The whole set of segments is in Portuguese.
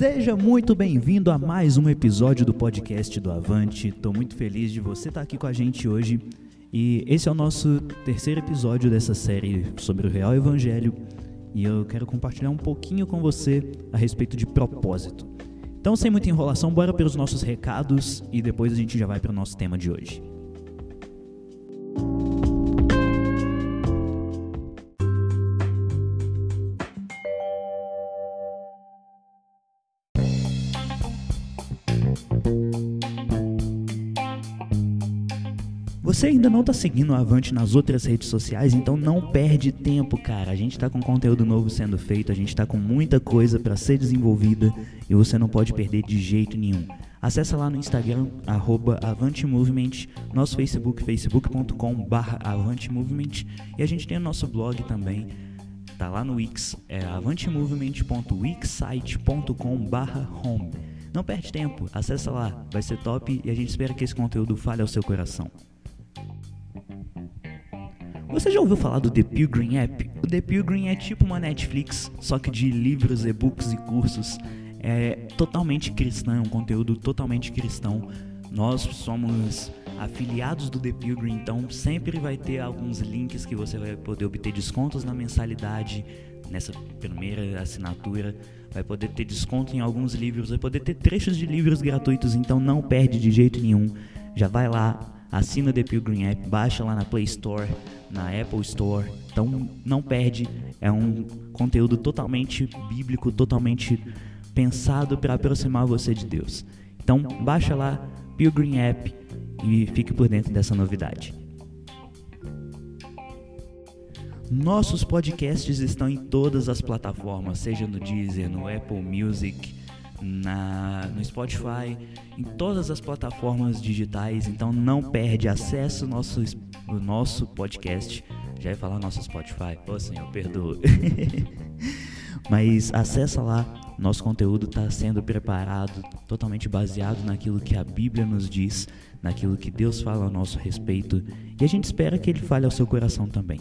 Seja muito bem-vindo a mais um episódio do podcast do Avante. Estou muito feliz de você estar aqui com a gente hoje. E esse é o nosso terceiro episódio dessa série sobre o Real Evangelho. E eu quero compartilhar um pouquinho com você a respeito de propósito. Então, sem muita enrolação, bora pelos nossos recados e depois a gente já vai para o nosso tema de hoje. Você ainda não está seguindo o Avante nas outras redes sociais, então não perde tempo, cara. A gente está com conteúdo novo sendo feito, a gente está com muita coisa para ser desenvolvida e você não pode perder de jeito nenhum. Acesse lá no Instagram, AvanteMovement, nosso Facebook, facebook.com AvanteMovement e a gente tem o nosso blog também, tá lá no Wix, é avantemovement.wixsite.com home. Não perde tempo, acessa lá, vai ser top e a gente espera que esse conteúdo fale ao seu coração. Você já ouviu falar do The Pilgrim App? O The Pilgrim é tipo uma Netflix, só que de livros, e-books e cursos. É totalmente cristão, é um conteúdo totalmente cristão. Nós somos afiliados do The Pilgrim, então sempre vai ter alguns links que você vai poder obter descontos na mensalidade, nessa primeira assinatura, vai poder ter desconto em alguns livros, vai poder ter trechos de livros gratuitos, então não perde de jeito nenhum. Já vai lá, assina The Pilgrim App, baixa lá na Play Store, na Apple Store. Então não perde, é um conteúdo totalmente bíblico, totalmente pensado para aproximar você de Deus. Então baixa lá Pilgrim App e fique por dentro dessa novidade. Nossos podcasts estão em todas as plataformas, seja no Deezer, no Apple Music, na, no Spotify, em todas as plataformas digitais. Então não perde, acesso ao nosso, o nosso podcast. Já ia falar nosso Spotify. Ô Senhor, perdoa. Mas acessa lá, nosso conteúdo está sendo preparado totalmente baseado naquilo que a Bíblia nos diz, naquilo que Deus fala ao nosso respeito e a gente espera que Ele fale ao seu coração também.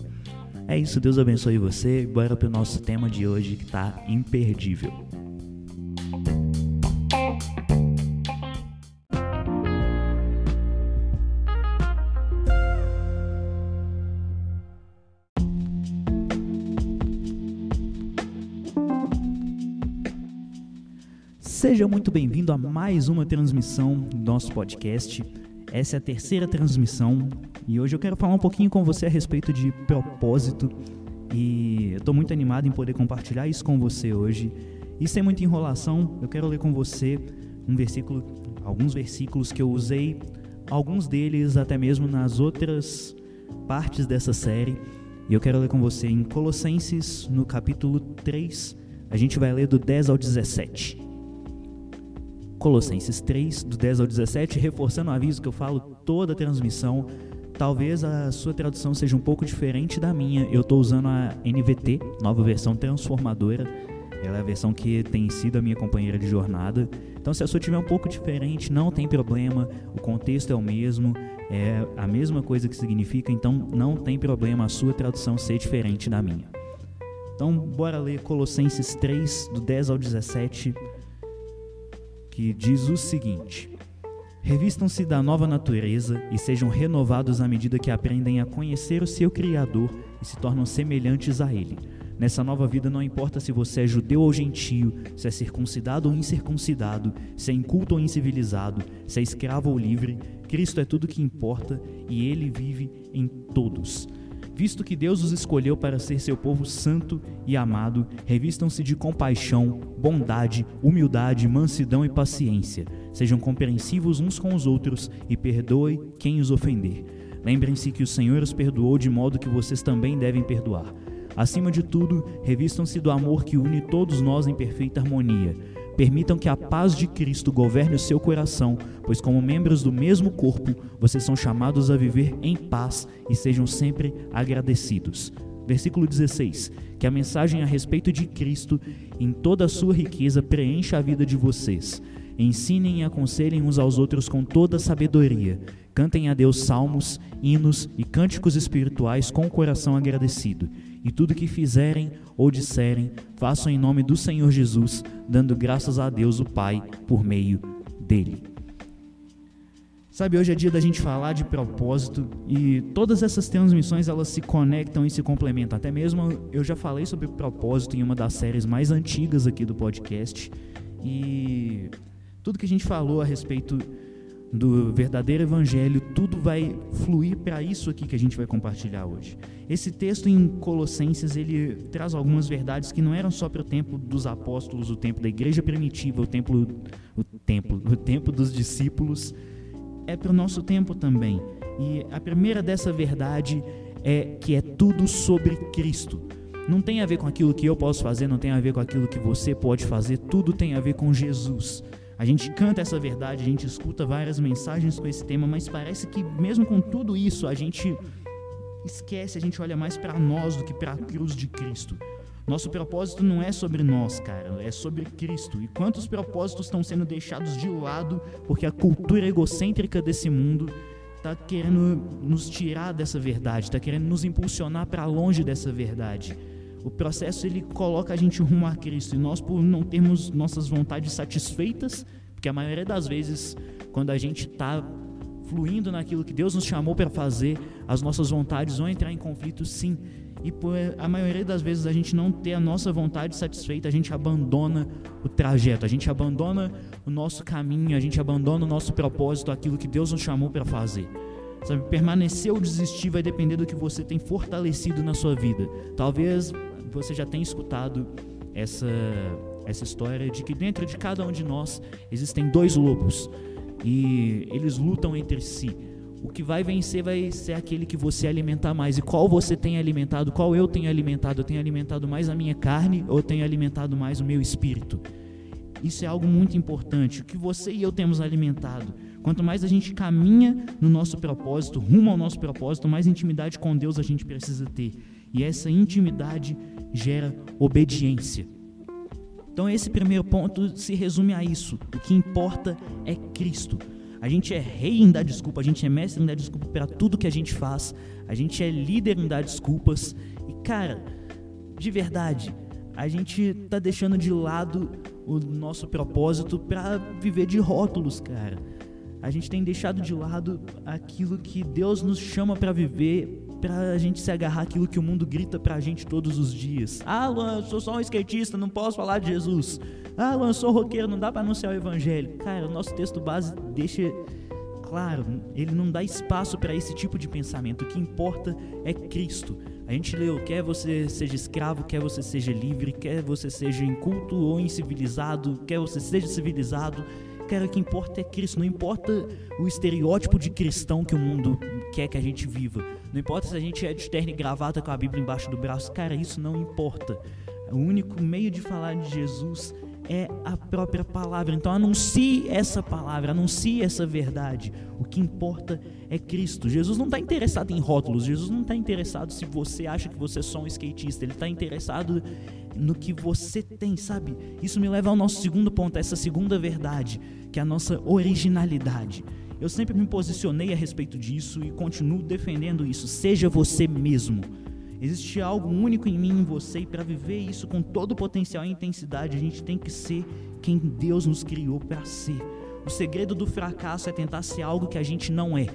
É isso, Deus abençoe você. Bora para o nosso tema de hoje que está imperdível. Seja muito bem-vindo a mais uma transmissão do nosso podcast. Essa é a terceira transmissão e hoje eu quero falar um pouquinho com você a respeito de propósito e eu estou muito animado em poder compartilhar isso com você hoje. E sem muita enrolação, eu quero ler com você um versículo, alguns versículos que eu usei, alguns deles até mesmo nas outras partes dessa série. E eu quero ler com você em Colossenses, no capítulo 3. A gente vai ler do 10 ao 17. Colossenses 3, do 10 ao 17, reforçando o aviso que eu falo toda a transmissão. Talvez a sua tradução seja um pouco diferente da minha. Eu estou usando a NVT, nova versão transformadora. Ela é a versão que tem sido a minha companheira de jornada. Então, se a sua tiver um pouco diferente, não tem problema. O contexto é o mesmo, é a mesma coisa que significa. Então, não tem problema a sua tradução ser diferente da minha. Então, bora ler Colossenses 3, do 10 ao 17 que diz o seguinte: Revistam-se da nova natureza e sejam renovados à medida que aprendem a conhecer o seu Criador e se tornam semelhantes a Ele. Nessa nova vida não importa se você é judeu ou gentio, se é circuncidado ou incircuncidado, se é inculto ou incivilizado, se é escravo ou livre, Cristo é tudo que importa e Ele vive em todos. Visto que Deus os escolheu para ser seu povo santo e amado, revistam-se de compaixão, bondade, humildade, mansidão e paciência. Sejam compreensivos uns com os outros e perdoe quem os ofender. Lembrem-se que o Senhor os perdoou de modo que vocês também devem perdoar. Acima de tudo, revistam-se do amor que une todos nós em perfeita harmonia. Permitam que a paz de Cristo governe o seu coração, pois, como membros do mesmo corpo, vocês são chamados a viver em paz e sejam sempre agradecidos. Versículo 16: Que a mensagem a respeito de Cristo, em toda a sua riqueza, preencha a vida de vocês. Ensinem e aconselhem uns aos outros com toda sabedoria. Cantem a Deus salmos, hinos e cânticos espirituais com o coração agradecido. E tudo que fizerem ou disserem, façam em nome do Senhor Jesus, dando graças a Deus o Pai por meio dele. Sabe, hoje é dia da gente falar de propósito e todas essas transmissões elas se conectam e se complementam. Até mesmo eu já falei sobre propósito em uma das séries mais antigas aqui do podcast e tudo que a gente falou a respeito do verdadeiro evangelho, tudo vai fluir para isso aqui que a gente vai compartilhar hoje. Esse texto em Colossenses, ele traz algumas verdades que não eram só para o tempo dos apóstolos, o tempo da igreja primitiva, o templo, o templo, o tempo dos discípulos, é para o nosso tempo também. E a primeira dessa verdade é que é tudo sobre Cristo. Não tem a ver com aquilo que eu posso fazer, não tem a ver com aquilo que você pode fazer, tudo tem a ver com Jesus. A gente canta essa verdade, a gente escuta várias mensagens com esse tema, mas parece que mesmo com tudo isso, a gente esquece, a gente olha mais para nós do que para a cruz de Cristo. Nosso propósito não é sobre nós, cara, é sobre Cristo. E quantos propósitos estão sendo deixados de lado porque a cultura egocêntrica desse mundo está querendo nos tirar dessa verdade, está querendo nos impulsionar para longe dessa verdade. O processo ele coloca a gente rumo a Cristo e nós por não termos nossas vontades satisfeitas, porque a maioria das vezes quando a gente está fluindo naquilo que Deus nos chamou para fazer, as nossas vontades vão entrar em conflito sim e por a maioria das vezes a gente não ter a nossa vontade satisfeita, a gente abandona o trajeto, a gente abandona o nosso caminho, a gente abandona o nosso propósito, aquilo que Deus nos chamou para fazer. Sabe, permanecer ou desistir vai depender do que você tem fortalecido na sua vida. Talvez você já tenha escutado essa essa história de que dentro de cada um de nós existem dois lobos e eles lutam entre si. O que vai vencer vai ser aquele que você alimentar mais. E qual você tem alimentado? Qual eu tenho alimentado? Eu tenho alimentado mais a minha carne ou eu tenho alimentado mais o meu espírito? Isso é algo muito importante. O que você e eu temos alimentado. Quanto mais a gente caminha no nosso propósito, rumo ao nosso propósito, mais intimidade com Deus a gente precisa ter. E essa intimidade gera obediência. Então, esse primeiro ponto se resume a isso. O que importa é Cristo. A gente é rei em dar desculpa, a gente é mestre em dar desculpa para tudo que a gente faz, a gente é líder em dar desculpas. E cara, de verdade, a gente tá deixando de lado o nosso propósito para viver de rótulos, cara. A gente tem deixado de lado aquilo que Deus nos chama para viver, para a gente se agarrar aquilo que o mundo grita para a gente todos os dias. Ah, Luan, sou só um skatista, não posso falar de Jesus. Ah, Luan, sou roqueiro, não dá para anunciar o evangelho. Cara, o nosso texto base deixa claro, ele não dá espaço para esse tipo de pensamento. O que importa é Cristo. A gente leu: quer você seja escravo, quer você seja livre, quer você seja inculto ou incivilizado, quer você seja civilizado. Cara, o que importa é Cristo. Não importa o estereótipo de cristão que o mundo quer que a gente viva. Não importa se a gente é de terno e gravata com a Bíblia embaixo do braço. Cara, isso não importa. O único meio de falar de Jesus é a própria palavra. Então anuncie essa palavra, anuncie essa verdade. O que importa é Cristo. Jesus não está interessado em rótulos, Jesus não está interessado se você acha que você é só um skatista, ele está interessado no que você tem, sabe? Isso me leva ao nosso segundo ponto, essa segunda verdade, que é a nossa originalidade. Eu sempre me posicionei a respeito disso e continuo defendendo isso. Seja você mesmo. Existe algo único em mim em você, e para viver isso com todo o potencial e intensidade, a gente tem que ser quem Deus nos criou para ser. O segredo do fracasso é tentar ser algo que a gente não é.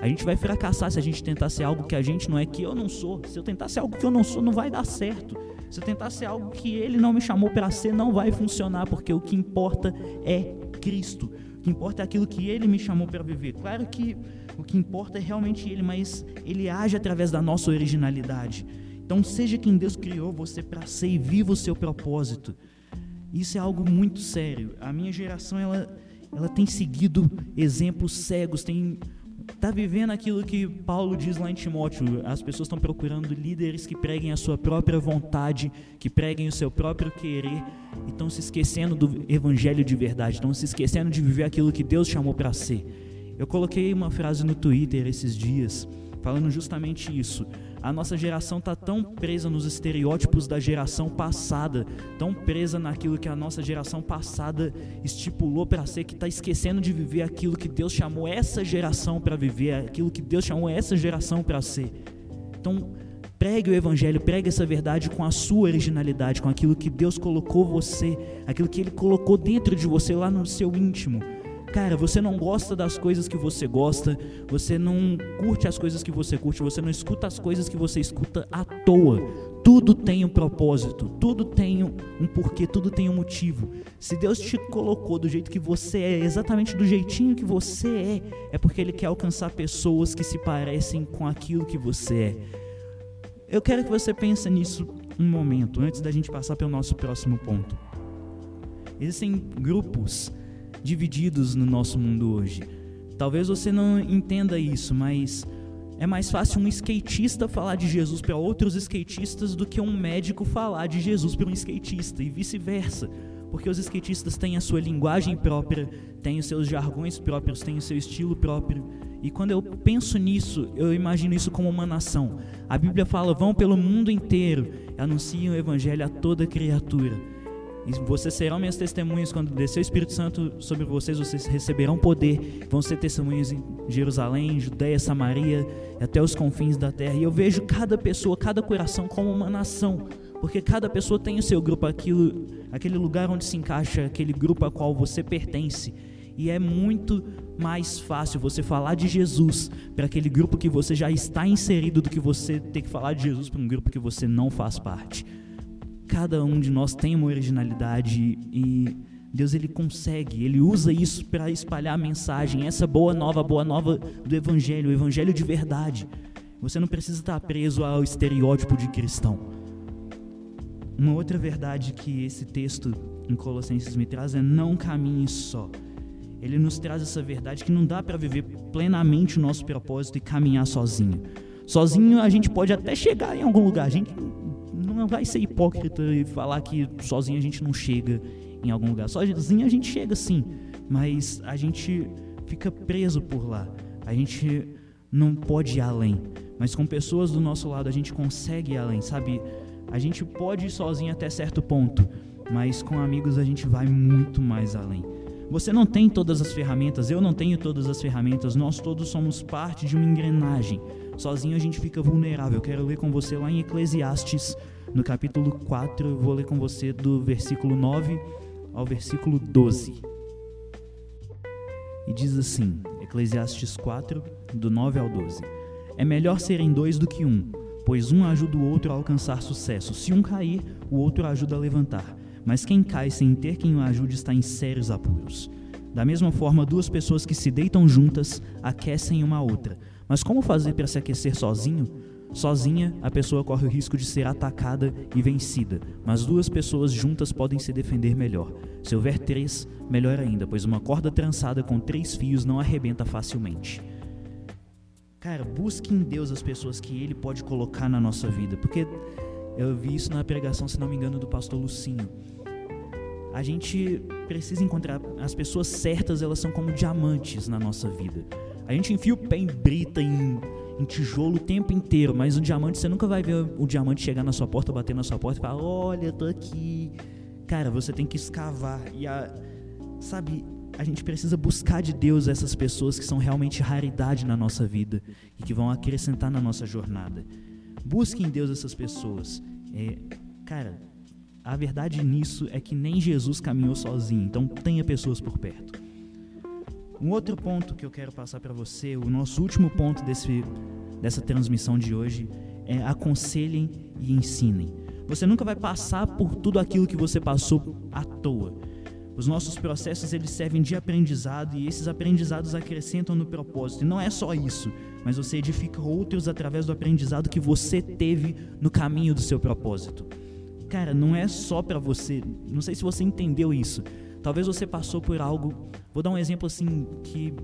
A gente vai fracassar se a gente tentar ser algo que a gente não é, que eu não sou. Se eu tentar ser algo que eu não sou, não vai dar certo. Se eu tentar ser algo que ele não me chamou para ser, não vai funcionar, porque o que importa é Cristo. O que importa é aquilo que ele me chamou para viver. Claro que o que importa é realmente ele, mas ele age através da nossa originalidade. Então, seja quem Deus criou você para ser e viva o seu propósito. Isso é algo muito sério. A minha geração ela, ela tem seguido exemplos cegos, tem está vivendo aquilo que Paulo diz lá em Timóteo. As pessoas estão procurando líderes que preguem a sua própria vontade, que preguem o seu próprio querer, e estão se esquecendo do evangelho de verdade, estão se esquecendo de viver aquilo que Deus chamou para ser. Eu coloquei uma frase no Twitter esses dias, falando justamente isso. A nossa geração está tão presa nos estereótipos da geração passada, tão presa naquilo que a nossa geração passada estipulou para ser, que está esquecendo de viver aquilo que Deus chamou essa geração para viver, aquilo que Deus chamou essa geração para ser. Então, pregue o Evangelho, pregue essa verdade com a sua originalidade, com aquilo que Deus colocou você, aquilo que Ele colocou dentro de você, lá no seu íntimo. Cara, você não gosta das coisas que você gosta, você não curte as coisas que você curte, você não escuta as coisas que você escuta à toa. Tudo tem um propósito, tudo tem um porquê, tudo tem um motivo. Se Deus te colocou do jeito que você é, exatamente do jeitinho que você é, é porque Ele quer alcançar pessoas que se parecem com aquilo que você é. Eu quero que você pense nisso um momento, antes da gente passar pelo nosso próximo ponto. Existem grupos divididos no nosso mundo hoje. Talvez você não entenda isso, mas é mais fácil um skatista falar de Jesus para outros skatistas do que um médico falar de Jesus para um skatista e vice-versa. Porque os skatistas têm a sua linguagem própria, têm os seus jargões próprios, têm o seu estilo próprio. E quando eu penso nisso, eu imagino isso como uma nação. A Bíblia fala: vão pelo mundo inteiro, anunciem o evangelho a toda criatura. E vocês serão minhas testemunhas quando descer o Espírito Santo sobre vocês, vocês receberão poder, vão ser testemunhas em Jerusalém, Judéia, Samaria, até os confins da terra. E eu vejo cada pessoa, cada coração como uma nação, porque cada pessoa tem o seu grupo, aquilo, aquele lugar onde se encaixa aquele grupo a qual você pertence. E é muito mais fácil você falar de Jesus para aquele grupo que você já está inserido do que você ter que falar de Jesus para um grupo que você não faz parte cada um de nós tem uma originalidade e Deus ele consegue, ele usa isso para espalhar a mensagem, essa boa nova, boa nova do evangelho, o evangelho de verdade. Você não precisa estar preso ao estereótipo de cristão. Uma outra verdade que esse texto em Colossenses me traz é não caminhe só. Ele nos traz essa verdade que não dá para viver plenamente o nosso propósito e caminhar sozinho. Sozinho a gente pode até chegar em algum lugar, a gente não vai ser hipócrita e falar que sozinho a gente não chega em algum lugar. Sozinho a gente chega sim, mas a gente fica preso por lá. A gente não pode ir além. Mas com pessoas do nosso lado a gente consegue ir além, sabe? A gente pode ir sozinho até certo ponto, mas com amigos a gente vai muito mais além. Você não tem todas as ferramentas, eu não tenho todas as ferramentas, nós todos somos parte de uma engrenagem. Sozinho a gente fica vulnerável. Quero ler com você lá em Eclesiastes no capítulo 4, eu vou ler com você do versículo 9 ao versículo 12. E diz assim, Eclesiastes 4, do 9 ao 12: É melhor serem dois do que um, pois um ajuda o outro a alcançar sucesso. Se um cair, o outro ajuda a levantar. Mas quem cai sem ter quem o ajude está em sérios apuros. Da mesma forma, duas pessoas que se deitam juntas aquecem uma outra. Mas como fazer para se aquecer sozinho? Sozinha, a pessoa corre o risco de ser atacada e vencida, mas duas pessoas juntas podem se defender melhor. Se houver três, melhor ainda, pois uma corda trançada com três fios não arrebenta facilmente. Cara, busque em Deus as pessoas que Ele pode colocar na nossa vida, porque eu vi isso na pregação, se não me engano, do pastor Lucinho. A gente precisa encontrar as pessoas certas, elas são como diamantes na nossa vida. A gente enfia o pé em brita, em em tijolo o tempo inteiro, mas o diamante você nunca vai ver o diamante chegar na sua porta, bater na sua porta e falar: "Olha, tô aqui". Cara, você tem que escavar e a sabe, a gente precisa buscar de Deus essas pessoas que são realmente raridade na nossa vida e que vão acrescentar na nossa jornada. Busque em Deus essas pessoas. É, cara, a verdade nisso é que nem Jesus caminhou sozinho, então tenha pessoas por perto. Um outro ponto que eu quero passar para você, o nosso último ponto desse, dessa transmissão de hoje, é aconselhem e ensinem. Você nunca vai passar por tudo aquilo que você passou à toa. Os nossos processos eles servem de aprendizado e esses aprendizados acrescentam no propósito. E não é só isso, mas você edifica outros através do aprendizado que você teve no caminho do seu propósito. Cara, não é só para você. Não sei se você entendeu isso, Talvez você passou por algo. Vou dar um exemplo assim que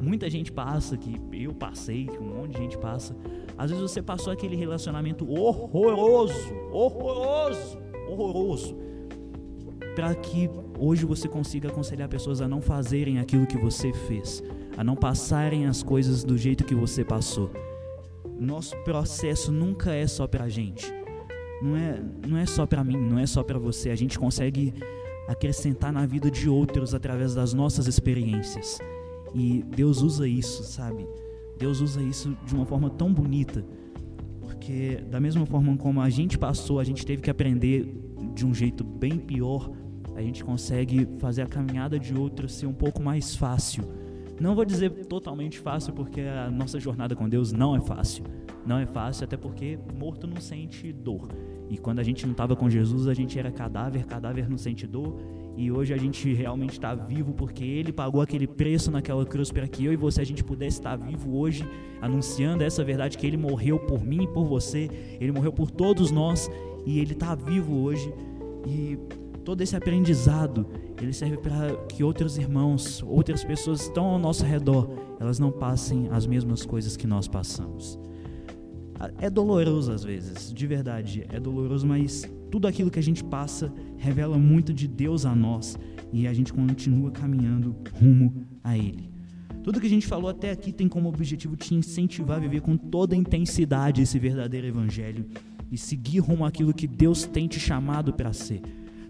muita gente passa, que eu passei, que um monte de gente passa. Às vezes você passou aquele relacionamento horroroso, horroroso, horroroso, para que hoje você consiga aconselhar pessoas a não fazerem aquilo que você fez, a não passarem as coisas do jeito que você passou. nosso processo nunca é só pra gente. Não é, não é só pra mim, não é só pra você. A gente consegue acrescentar na vida de outros através das nossas experiências. E Deus usa isso, sabe? Deus usa isso de uma forma tão bonita. Porque da mesma forma como a gente passou, a gente teve que aprender de um jeito bem pior, a gente consegue fazer a caminhada de outros ser um pouco mais fácil não vou dizer totalmente fácil, porque a nossa jornada com Deus não é fácil. Não é fácil, até porque morto não sente dor. E quando a gente não estava com Jesus, a gente era cadáver, cadáver não sente dor. E hoje a gente realmente está vivo porque Ele pagou aquele preço naquela cruz para que eu e você a gente pudesse estar vivo hoje, anunciando essa verdade que Ele morreu por mim e por você. Ele morreu por todos nós e Ele está vivo hoje. E todo esse aprendizado, ele serve para que outros irmãos, outras pessoas que estão ao nosso redor, elas não passem as mesmas coisas que nós passamos. É doloroso às vezes, de verdade, é doloroso, mas tudo aquilo que a gente passa revela muito de Deus a nós e a gente continua caminhando rumo a Ele. Tudo que a gente falou até aqui tem como objetivo te incentivar a viver com toda a intensidade esse verdadeiro evangelho e seguir rumo àquilo que Deus tem te chamado para ser.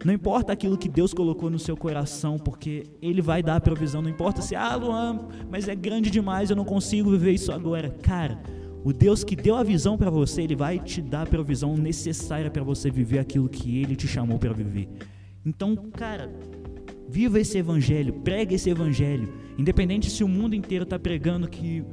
Não importa aquilo que Deus colocou no seu coração, porque Ele vai dar a provisão. Não importa se, ah, Luan, mas é grande demais, eu não consigo viver isso agora. Cara, o Deus que deu a visão para você, Ele vai te dar a provisão necessária para você viver aquilo que Ele te chamou para viver. Então, cara, viva esse evangelho, pregue esse evangelho. Independente se o mundo inteiro está pregando que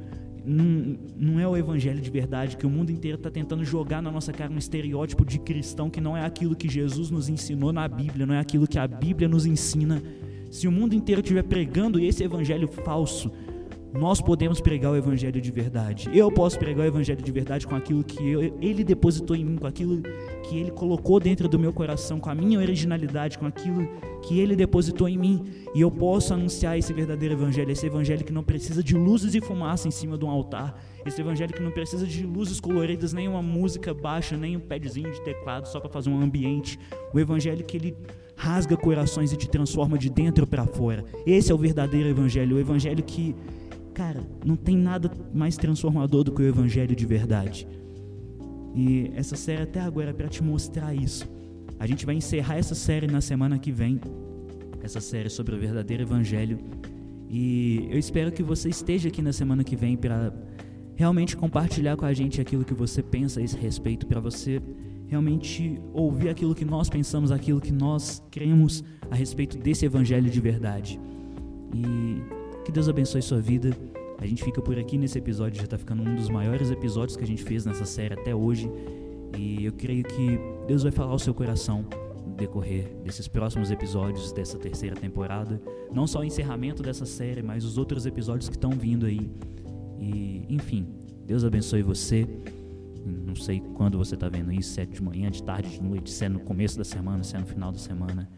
não, não é o evangelho de verdade, que o mundo inteiro está tentando jogar na nossa cara um estereótipo de cristão que não é aquilo que Jesus nos ensinou na Bíblia, não é aquilo que a Bíblia nos ensina. Se o mundo inteiro estiver pregando esse evangelho falso, nós podemos pregar o evangelho de verdade. Eu posso pregar o evangelho de verdade com aquilo que eu, ele depositou em mim, com aquilo que ele colocou dentro do meu coração, com a minha originalidade, com aquilo que ele depositou em mim. E eu posso anunciar esse verdadeiro evangelho, esse evangelho que não precisa de luzes e fumaça em cima de um altar, esse evangelho que não precisa de luzes coloridas, nem uma música baixa, nem um padzinho de teclado só para fazer um ambiente. O evangelho que ele rasga corações e te transforma de dentro para fora. Esse é o verdadeiro evangelho, o evangelho que Cara, não tem nada mais transformador do que o evangelho de verdade. E essa série até agora é para te mostrar isso. A gente vai encerrar essa série na semana que vem, essa série sobre o verdadeiro evangelho. E eu espero que você esteja aqui na semana que vem para realmente compartilhar com a gente aquilo que você pensa a esse respeito, para você realmente ouvir aquilo que nós pensamos, aquilo que nós cremos a respeito desse evangelho de verdade. E que Deus abençoe sua vida. A gente fica por aqui nesse episódio, já está ficando um dos maiores episódios que a gente fez nessa série até hoje. E eu creio que Deus vai falar ao seu coração no decorrer desses próximos episódios dessa terceira temporada. Não só o encerramento dessa série, mas os outros episódios que estão vindo aí. E, enfim, Deus abençoe você. Não sei quando você está vendo isso, se é de manhã, de tarde, de noite, se é no começo da semana, se é no final da semana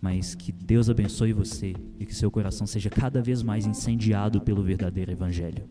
mas que Deus abençoe você e que seu coração seja cada vez mais incendiado pelo verdadeiro Evangelho.